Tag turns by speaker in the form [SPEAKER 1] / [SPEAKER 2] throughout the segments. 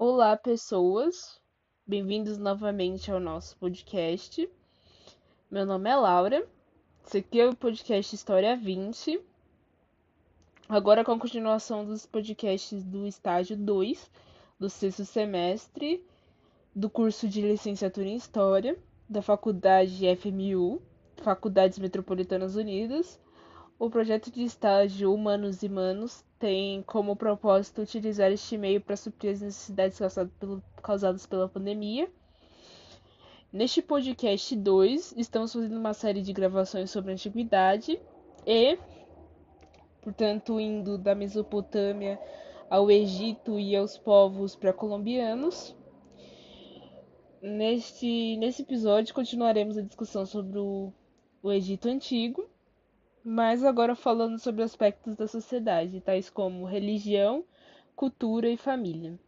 [SPEAKER 1] Olá, pessoas. Bem-vindos novamente ao nosso podcast. Meu nome é Laura. Esse aqui é o podcast História 20. Agora com a continuação dos podcasts do estágio 2 do sexto semestre do curso de licenciatura em História da Faculdade FMU, Faculdades Metropolitanas Unidas. O projeto de estágio Humanos e Manos tem como propósito utilizar este meio para suprir as necessidades causadas pela pandemia. Neste podcast 2, estamos fazendo uma série de gravações sobre a antiguidade e, portanto, indo da Mesopotâmia ao Egito e aos povos pré-colombianos. Neste, nesse episódio, continuaremos a discussão sobre o, o Egito Antigo, mas agora falando sobre aspectos da sociedade, tais como religião, cultura e família.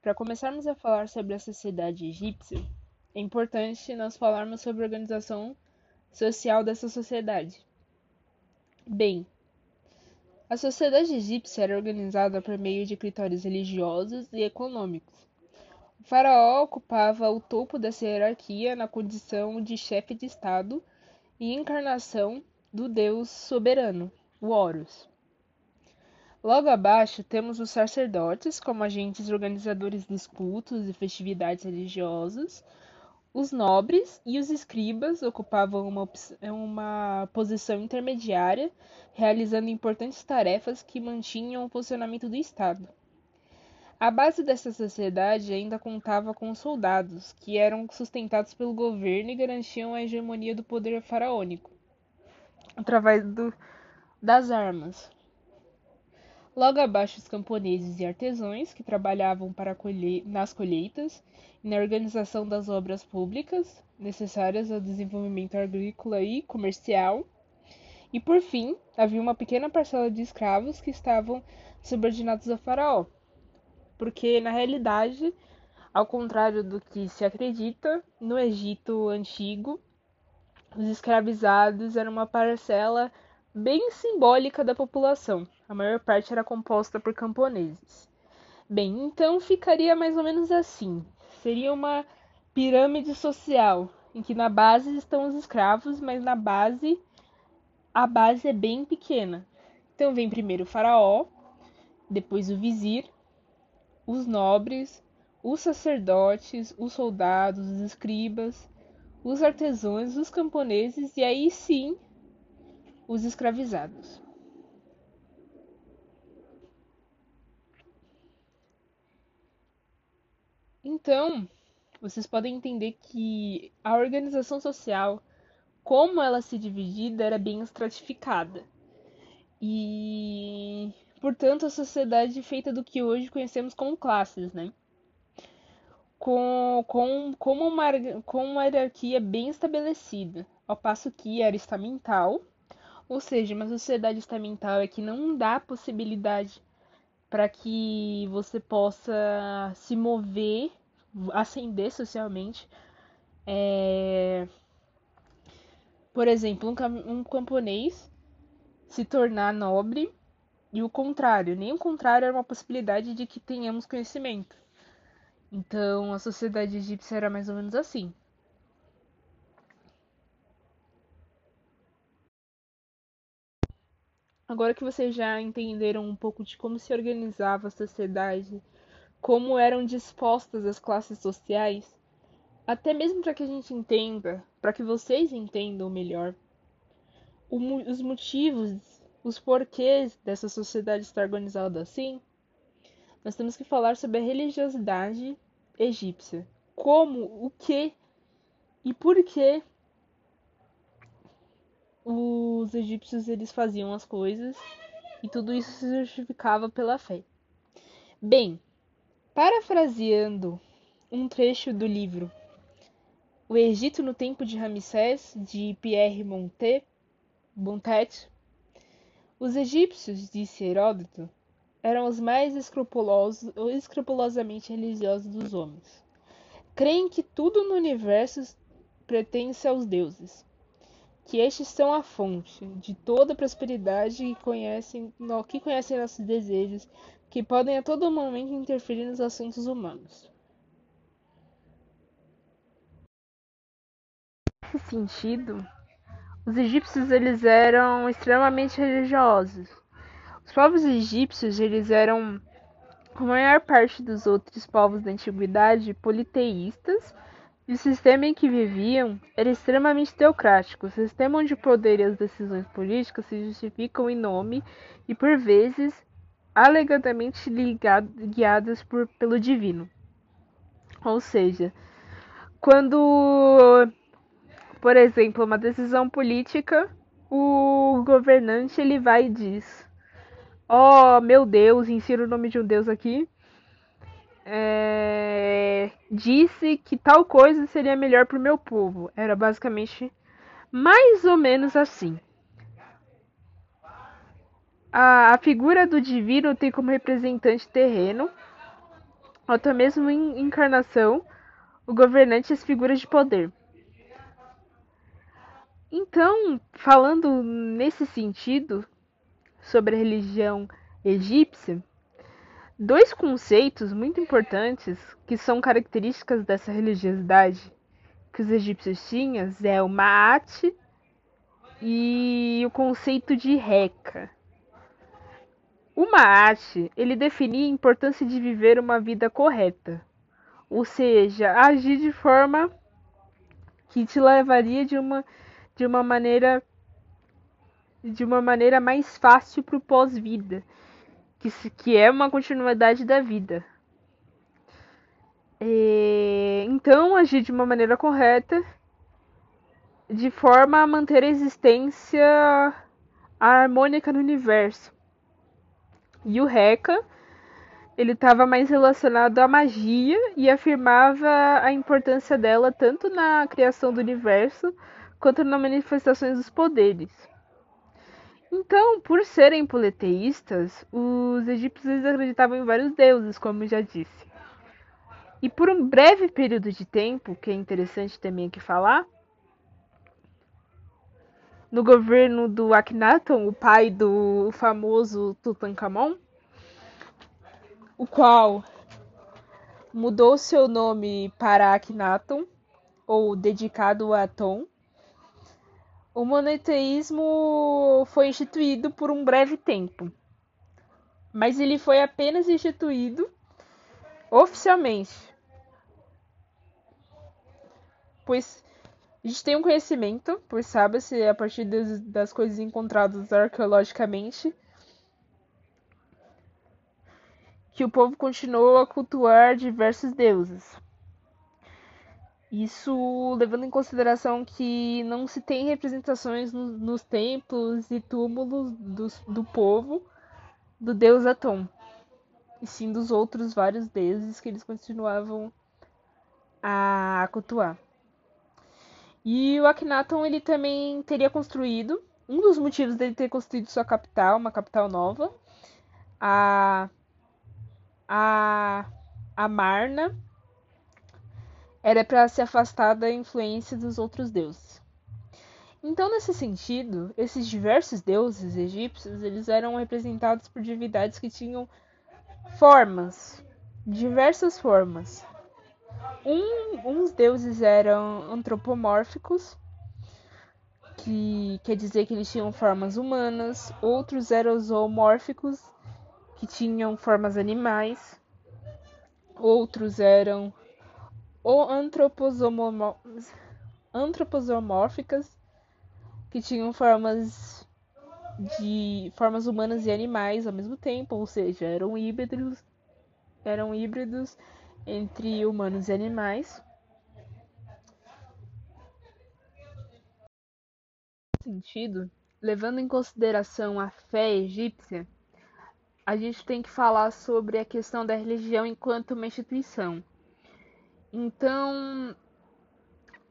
[SPEAKER 1] Para começarmos a falar sobre a sociedade egípcia, é importante nós falarmos sobre a organização social dessa sociedade. Bem, a sociedade egípcia era organizada por meio de critérios religiosos e econômicos. Faraó ocupava o topo dessa hierarquia na condição de chefe de Estado e encarnação do deus soberano, o Horus. Logo abaixo temos os sacerdotes como agentes organizadores dos cultos e festividades religiosas, os nobres e os escribas ocupavam uma, uma posição intermediária, realizando importantes tarefas que mantinham o funcionamento do Estado. A base dessa sociedade ainda contava com os soldados, que eram sustentados pelo governo e garantiam a hegemonia do poder faraônico, através do, das armas. Logo abaixo, os camponeses e artesãos, que trabalhavam para colhe nas colheitas e na organização das obras públicas necessárias ao desenvolvimento agrícola e comercial. E por fim, havia uma pequena parcela de escravos que estavam subordinados ao faraó, porque na realidade, ao contrário do que se acredita, no Egito antigo, os escravizados eram uma parcela bem simbólica da população. A maior parte era composta por camponeses. Bem, então ficaria mais ou menos assim. Seria uma pirâmide social, em que na base estão os escravos, mas na base a base é bem pequena. Então vem primeiro o faraó, depois o vizir, os nobres, os sacerdotes, os soldados, os escribas, os artesãos, os camponeses e aí sim os escravizados. Então, vocês podem entender que a organização social, como ela se dividida, era bem estratificada. E, portanto, a sociedade feita do que hoje conhecemos como classes, né? Com, com, com, uma, com uma hierarquia bem estabelecida, ao passo que era estamental, ou seja, uma sociedade estamental é que não dá possibilidade para que você possa se mover, ascender socialmente. É... Por exemplo, um, um camponês se tornar nobre e o contrário. Nem o contrário era uma possibilidade de que tenhamos conhecimento. Então, a sociedade egípcia era mais ou menos assim. Agora que vocês já entenderam um pouco de como se organizava a sociedade, como eram dispostas as classes sociais, até mesmo para que a gente entenda, para que vocês entendam melhor os motivos, os porquês dessa sociedade estar organizada assim, nós temos que falar sobre a religiosidade egípcia. Como, o que e por que os egípcios eles faziam as coisas e tudo isso se justificava pela fé. Bem, parafraseando um trecho do livro O Egito no Tempo de Ramsés, de Pierre Montet, Montet os egípcios, disse Heródoto, eram os mais escrupulosos escrupulosamente religiosos dos homens. Creem que tudo no universo pertence aos deuses que estes são a fonte de toda prosperidade e conhecem, que conhecem nossos desejos, que podem a todo momento interferir nos assuntos humanos. Nesse sentido, os egípcios eles eram extremamente religiosos. Os povos egípcios eles eram a maior parte dos outros povos da antiguidade politeístas e o sistema em que viviam era extremamente teocrático. O sistema onde o poder e as decisões políticas se justificam em nome e, por vezes, alegadamente ligado, guiadas por, pelo divino. Ou seja, quando, por exemplo, uma decisão política, o governante ele vai e diz: "Oh, meu Deus, insira o nome de um deus aqui é, disse que tal coisa seria melhor para o meu povo. Era basicamente mais ou menos assim. A, a figura do divino tem como representante terreno, ou até mesmo em encarnação, o governante e as figuras de poder. Então, falando nesse sentido sobre a religião egípcia, Dois conceitos muito importantes que são características dessa religiosidade que os egípcios tinham é o Maat e o conceito de Reca. O Maat, ele definia a importância de viver uma vida correta, ou seja, agir de forma que te levaria de uma de uma maneira de uma maneira mais fácil para o pós-vida que, que é uma continuidade da vida. E, então, agir de uma maneira correta, de forma a manter a existência harmônica no universo. E o Reca, ele estava mais relacionado à magia e afirmava a importância dela tanto na criação do universo quanto nas manifestações dos poderes. Então, por serem politeístas, os egípcios acreditavam em vários deuses, como já disse. E por um breve período de tempo, que é interessante também aqui falar, no governo do Akhenaton, o pai do famoso Tutankhamon, o qual mudou seu nome para Akhenaton, ou dedicado a Aton, o monoteísmo foi instituído por um breve tempo, mas ele foi apenas instituído oficialmente, pois a gente tem um conhecimento, pois sabe-se a partir das, coisas encontradas arqueologicamente, que o povo continuou a cultuar diversos deuses. Isso levando em consideração que não se tem representações no, nos templos e túmulos do, povo do deus Atom, e sim dos outros vários deuses que eles continuavam a cultuar. E o Akhenaton ele também teria construído, um dos motivos dele ter construído sua capital, uma capital nova, a a Amarna, era para se afastar da influência dos outros deuses. Então, nesse sentido, esses diversos deuses egípcios, eles eram representados por divindades que tinham formas, diversas formas. Um, uns deuses eram antropomórficos, que quer dizer que eles tinham formas humanas, outros eram zoomórficos, que tinham formas animais, outros eram ou antropomórficas, que tinham formas de formas humanas e animais ao mesmo tempo, ou seja, eram híbridos, eram híbridos entre humanos e animais. sentido, levando em consideração a fé egípcia, a gente tem que falar sobre a questão da religião enquanto uma instituição. Então,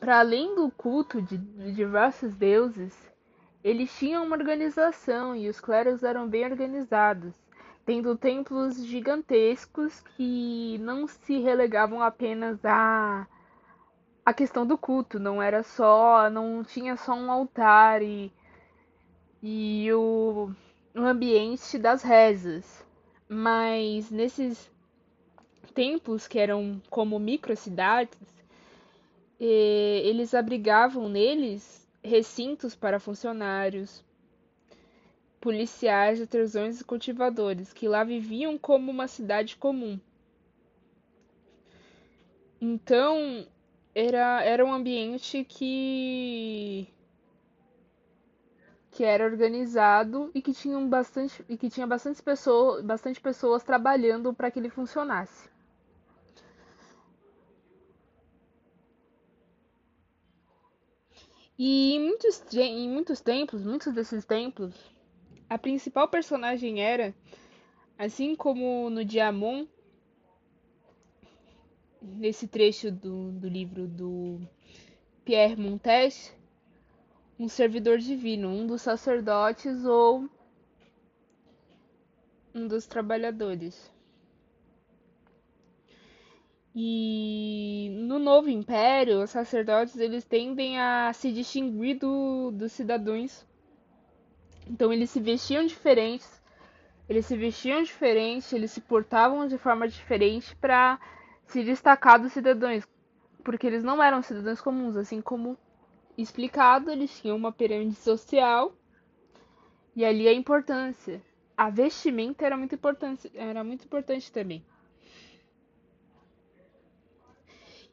[SPEAKER 1] para além do culto de, de diversos deuses, eles tinham uma organização e os clérigos eram bem organizados, tendo templos gigantescos que não se relegavam apenas a, a questão do culto, não era só, não tinha só um altar e, e o, o ambiente das rezas, mas nesses templos que eram como microcidades, eles abrigavam neles recintos para funcionários, policiais, artesãos e cultivadores, que lá viviam como uma cidade comum. Então, era, era um ambiente que que era organizado e que tinha bastante e que tinha bastante pessoas, bastante pessoas trabalhando para que ele funcionasse. E em muitos, em muitos templos, muitos desses templos, a principal personagem era, assim como no Diamond, nesse trecho do, do livro do Pierre Montaigne, um servidor divino, um dos sacerdotes ou um dos trabalhadores. E no novo império, os sacerdotes eles tendem a se distinguir do, dos cidadãos. Então eles se vestiam diferentes, eles se vestiam diferente, eles se portavam de forma diferente para se destacar dos cidadãos, porque eles não eram cidadãos comuns, assim como explicado, eles tinham uma pirâmide social e ali a importância. A vestimenta era muito importante, era muito importante também.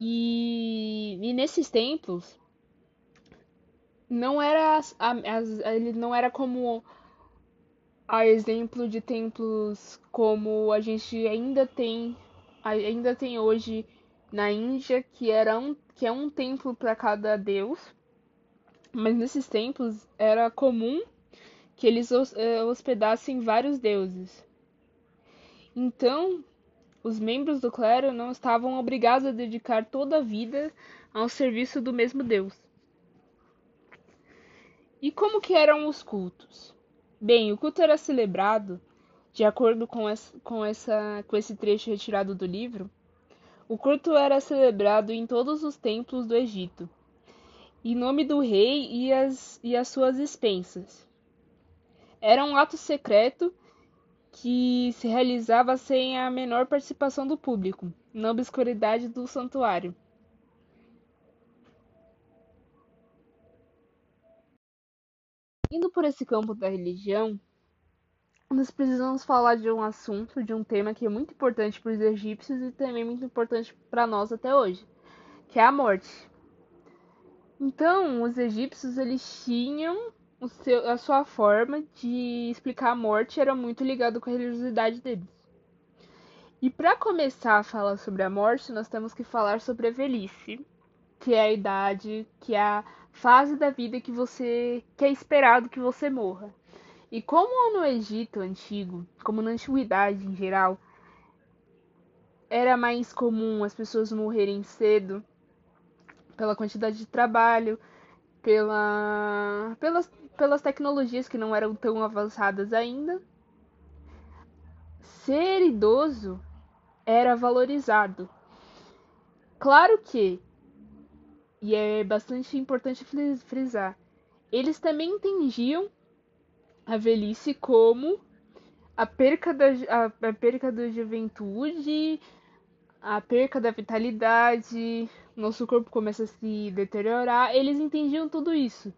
[SPEAKER 1] E, e nesses templos não era as, as, ele não era como a exemplo de templos como a gente ainda tem ainda tem hoje na Índia que era um, que é um templo para cada deus. Mas nesses templos era comum que eles eh, hospedassem vários deuses. Então os membros do clero não estavam obrigados a dedicar toda a vida ao serviço do mesmo Deus. E como que eram os cultos? Bem, o culto era celebrado, de acordo com, essa, com, essa, com esse trecho retirado do livro, o culto era celebrado em todos os templos do Egito, em nome do rei e as, e as suas expensas. Era um ato secreto que se realizava sem a menor participação do público, na obscuridade do santuário. Indo por esse campo da religião, nós precisamos falar de um assunto, de um tema que é muito importante para os egípcios e também muito importante para nós até hoje, que é a morte. Então, os egípcios eles tinham seu, a sua forma de explicar a morte era muito ligado com a religiosidade deles. E para começar a falar sobre a morte, nós temos que falar sobre a velhice, que é a idade, que é a fase da vida que você que é esperado que você morra. E como no Egito antigo, como na antiguidade em geral, era mais comum as pessoas morrerem cedo pela quantidade de trabalho, pela, pelas, pelas tecnologias que não eram tão avançadas ainda, ser idoso era valorizado. Claro que, e é bastante importante frisar, eles também entendiam a velhice como a perca da, a, a perca da juventude, a perca da vitalidade, nosso corpo começa a se deteriorar. Eles entendiam tudo isso.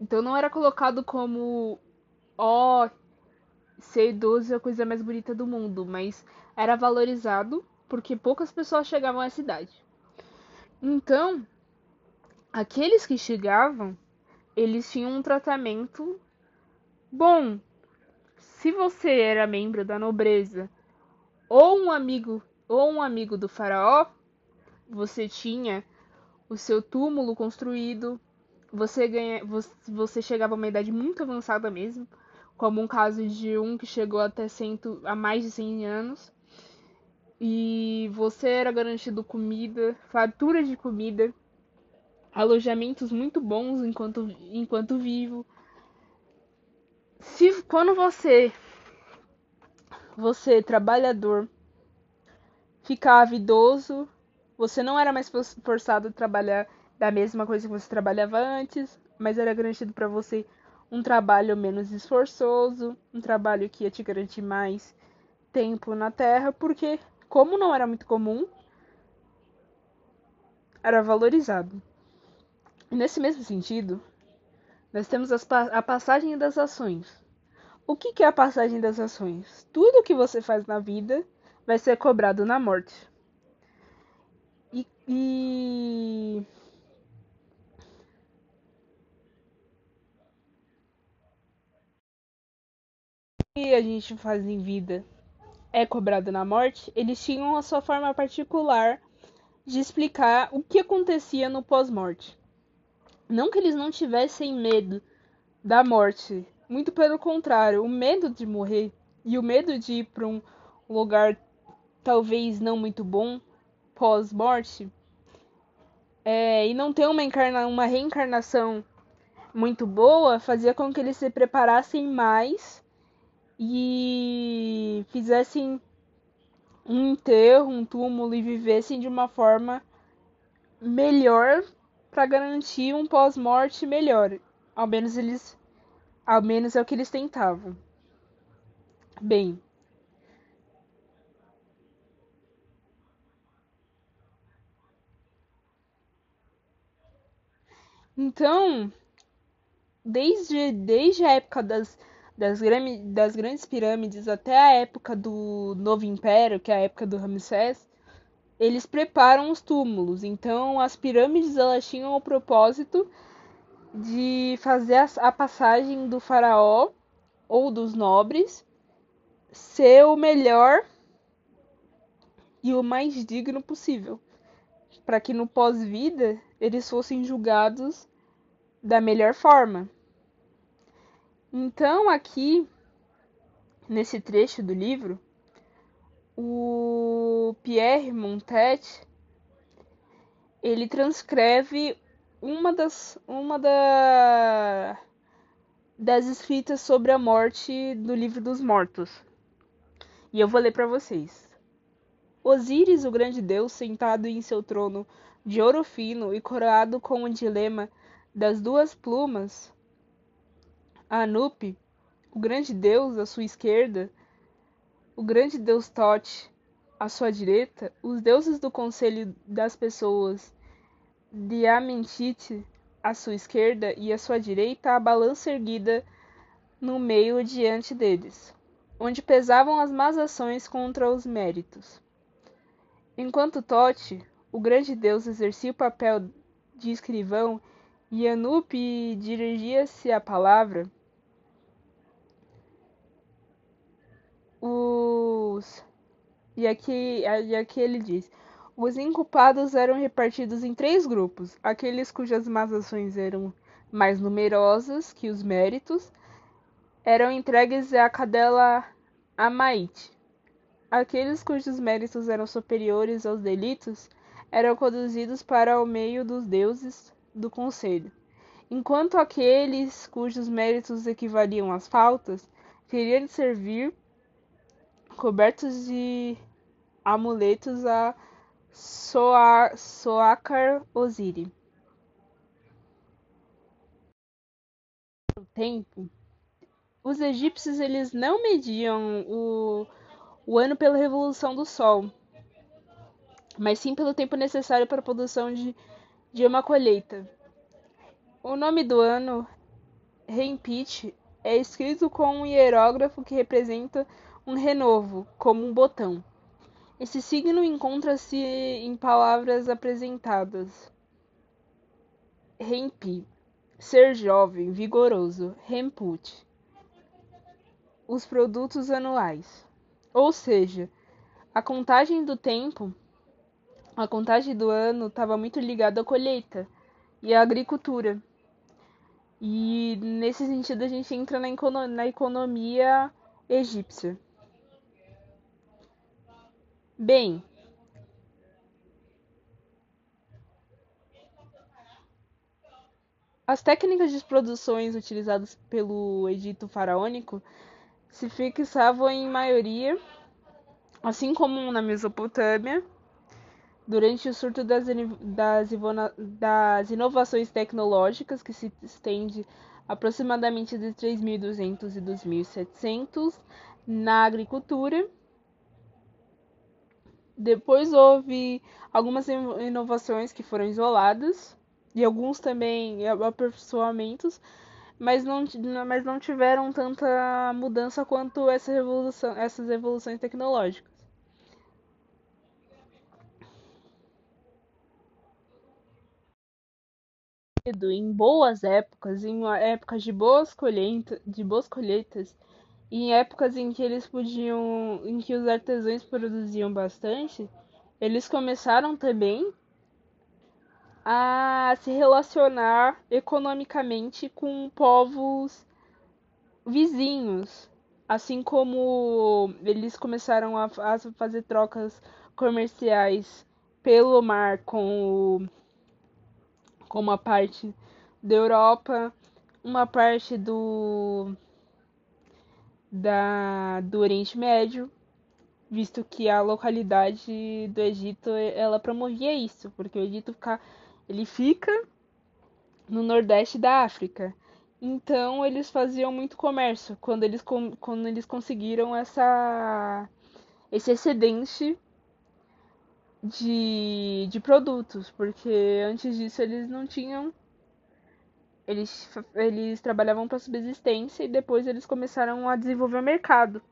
[SPEAKER 1] Então não era colocado como, ó, oh, ser idoso é a coisa mais bonita do mundo, mas era valorizado porque poucas pessoas chegavam a essa idade. Então, aqueles que chegavam, eles tinham um tratamento bom. Se você era membro da nobreza ou um amigo ou um amigo do faraó, você tinha o seu túmulo construído, você ganha, você, chegava a uma idade muito avançada mesmo, como um caso de um que chegou até cento, a mais de 100 anos. E você era garantido comida, fartura de comida, alojamentos muito bons enquanto, enquanto vivo. Se quando você você trabalhador ficava idoso, Você não era mais forçado a trabalhar da mesma coisa que você trabalhava antes, mas era garantido para você um trabalho menos esforçoso, um trabalho que ia te garantir mais tempo na Terra, porque, como não era muito comum, era valorizado. E nesse mesmo sentido, nós temos a passagem das ações. O que é a passagem das ações? Tudo que você faz na vida vai ser cobrado na morte. E, e... que a gente faz em vida é cobrado na morte, eles tinham a sua forma particular de explicar o que acontecia no pós-morte. Não que eles não tivessem medo da morte, muito pelo contrário, o medo de morrer e o medo de ir para um lugar talvez não muito bom pós-morte é, e não ter uma, uma reencarnação muito boa fazia com que eles se preparassem mais e fizessem um enterro, um túmulo e vivessem de uma forma melhor para garantir um pós-morte melhor. Ao menos eles ao menos é o que eles tentavam. Bem, Então, desde, desde a época das, das, das grandes pirâmides até a época do Novo Império, que é a época do Ramsés, eles preparam os túmulos. Então, as pirâmides elas tinham o propósito de fazer a, a passagem do faraó ou dos nobres ser o melhor e o mais digno possível, para que no pós-vida eles fossem julgados da melhor forma. Então, aqui nesse trecho do livro, o Pierre Montet ele transcreve uma das uma da, das escritas sobre a morte do livro dos mortos. E eu vou ler para vocês. Osíris, o grande deus, sentado em seu trono de ouro fino e coroado com o dilema das duas plumas, Anup, o grande deus à sua esquerda, o grande deus Tote à sua direita, os deuses do conselho das pessoas de Amentit à sua esquerda e à sua direita, a balança erguida no meio diante deles, onde pesavam as más ações contra os méritos. Enquanto Tote, o grande deus, exercia o papel de escrivão e Anup dirigia-se a palavra, os e aqui, e aqui ele diz: os inculpados eram repartidos em três grupos: aqueles cujas más ações eram mais numerosas que os méritos eram entregues à cadela Amaite. Aqueles cujos méritos eram superiores aos delitos eram conduzidos para o meio dos deuses do conselho, enquanto aqueles cujos méritos equivaliam às faltas teriam de servir cobertos de amuletos a Soakar Osiri. tempo, os egípcios eles não mediam o, o ano pela revolução do Sol, mas sim pelo tempo necessário para a produção de, de uma colheita. O nome do ano, Rempit, é escrito com um hierógrafo que representa um renovo, como um botão. Esse signo encontra-se em palavras apresentadas. Rempi, ser jovem, vigoroso. Remput, os produtos anuais. Ou seja, a contagem do tempo, a contagem do ano estava muito ligada à colheita e à agricultura. E nesse sentido a gente entra na, econo na economia egípcia. Bem, as técnicas de produções utilizadas pelo Egito faraônico se fixavam em maioria, assim como na Mesopotâmia, durante o surto das, das, das inovações tecnológicas, que se estende aproximadamente de 3.200 e 2.700 na agricultura. Depois houve algumas inovações que foram isoladas e alguns também aperfeiçoamentos, mas não, mas não tiveram tanta mudança quanto essa revolução, essas evoluções tecnológicas. em boas épocas, em épocas de boas colheitas, de boas colheitas, em épocas em que eles podiam, em que os artesãos produziam bastante, eles começaram também a se relacionar economicamente com povos vizinhos, assim como eles começaram a, a fazer trocas comerciais pelo mar com o com uma parte da Europa, uma parte do da do Oriente Médio, visto que a localidade do Egito ela promovia isso, porque o Egito fica, ele fica no nordeste da África. Então eles faziam muito comércio quando eles, quando eles conseguiram essa, esse excedente de, de produtos, porque antes disso eles não tinham. Eles, eles trabalhavam para subsistência e depois eles começaram a desenvolver o mercado.